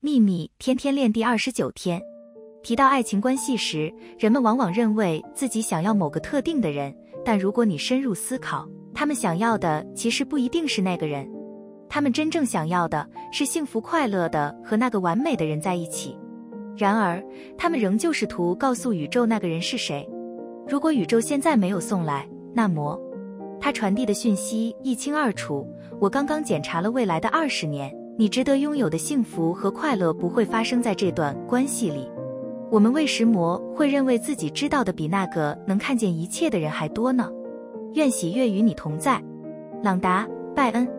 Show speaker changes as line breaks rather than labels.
秘密天天练第二十九天，提到爱情关系时，人们往往认为自己想要某个特定的人，但如果你深入思考，他们想要的其实不一定是那个人，他们真正想要的是幸福快乐的和那个完美的人在一起。然而，他们仍旧试图告诉宇宙那个人是谁。如果宇宙现在没有送来，那么他传递的讯息一清二楚。我刚刚检查了未来的二十年。你值得拥有的幸福和快乐不会发生在这段关系里。我们为什么会认为自己知道的比那个能看见一切的人还多呢？愿喜悦与你同在，朗达·拜恩。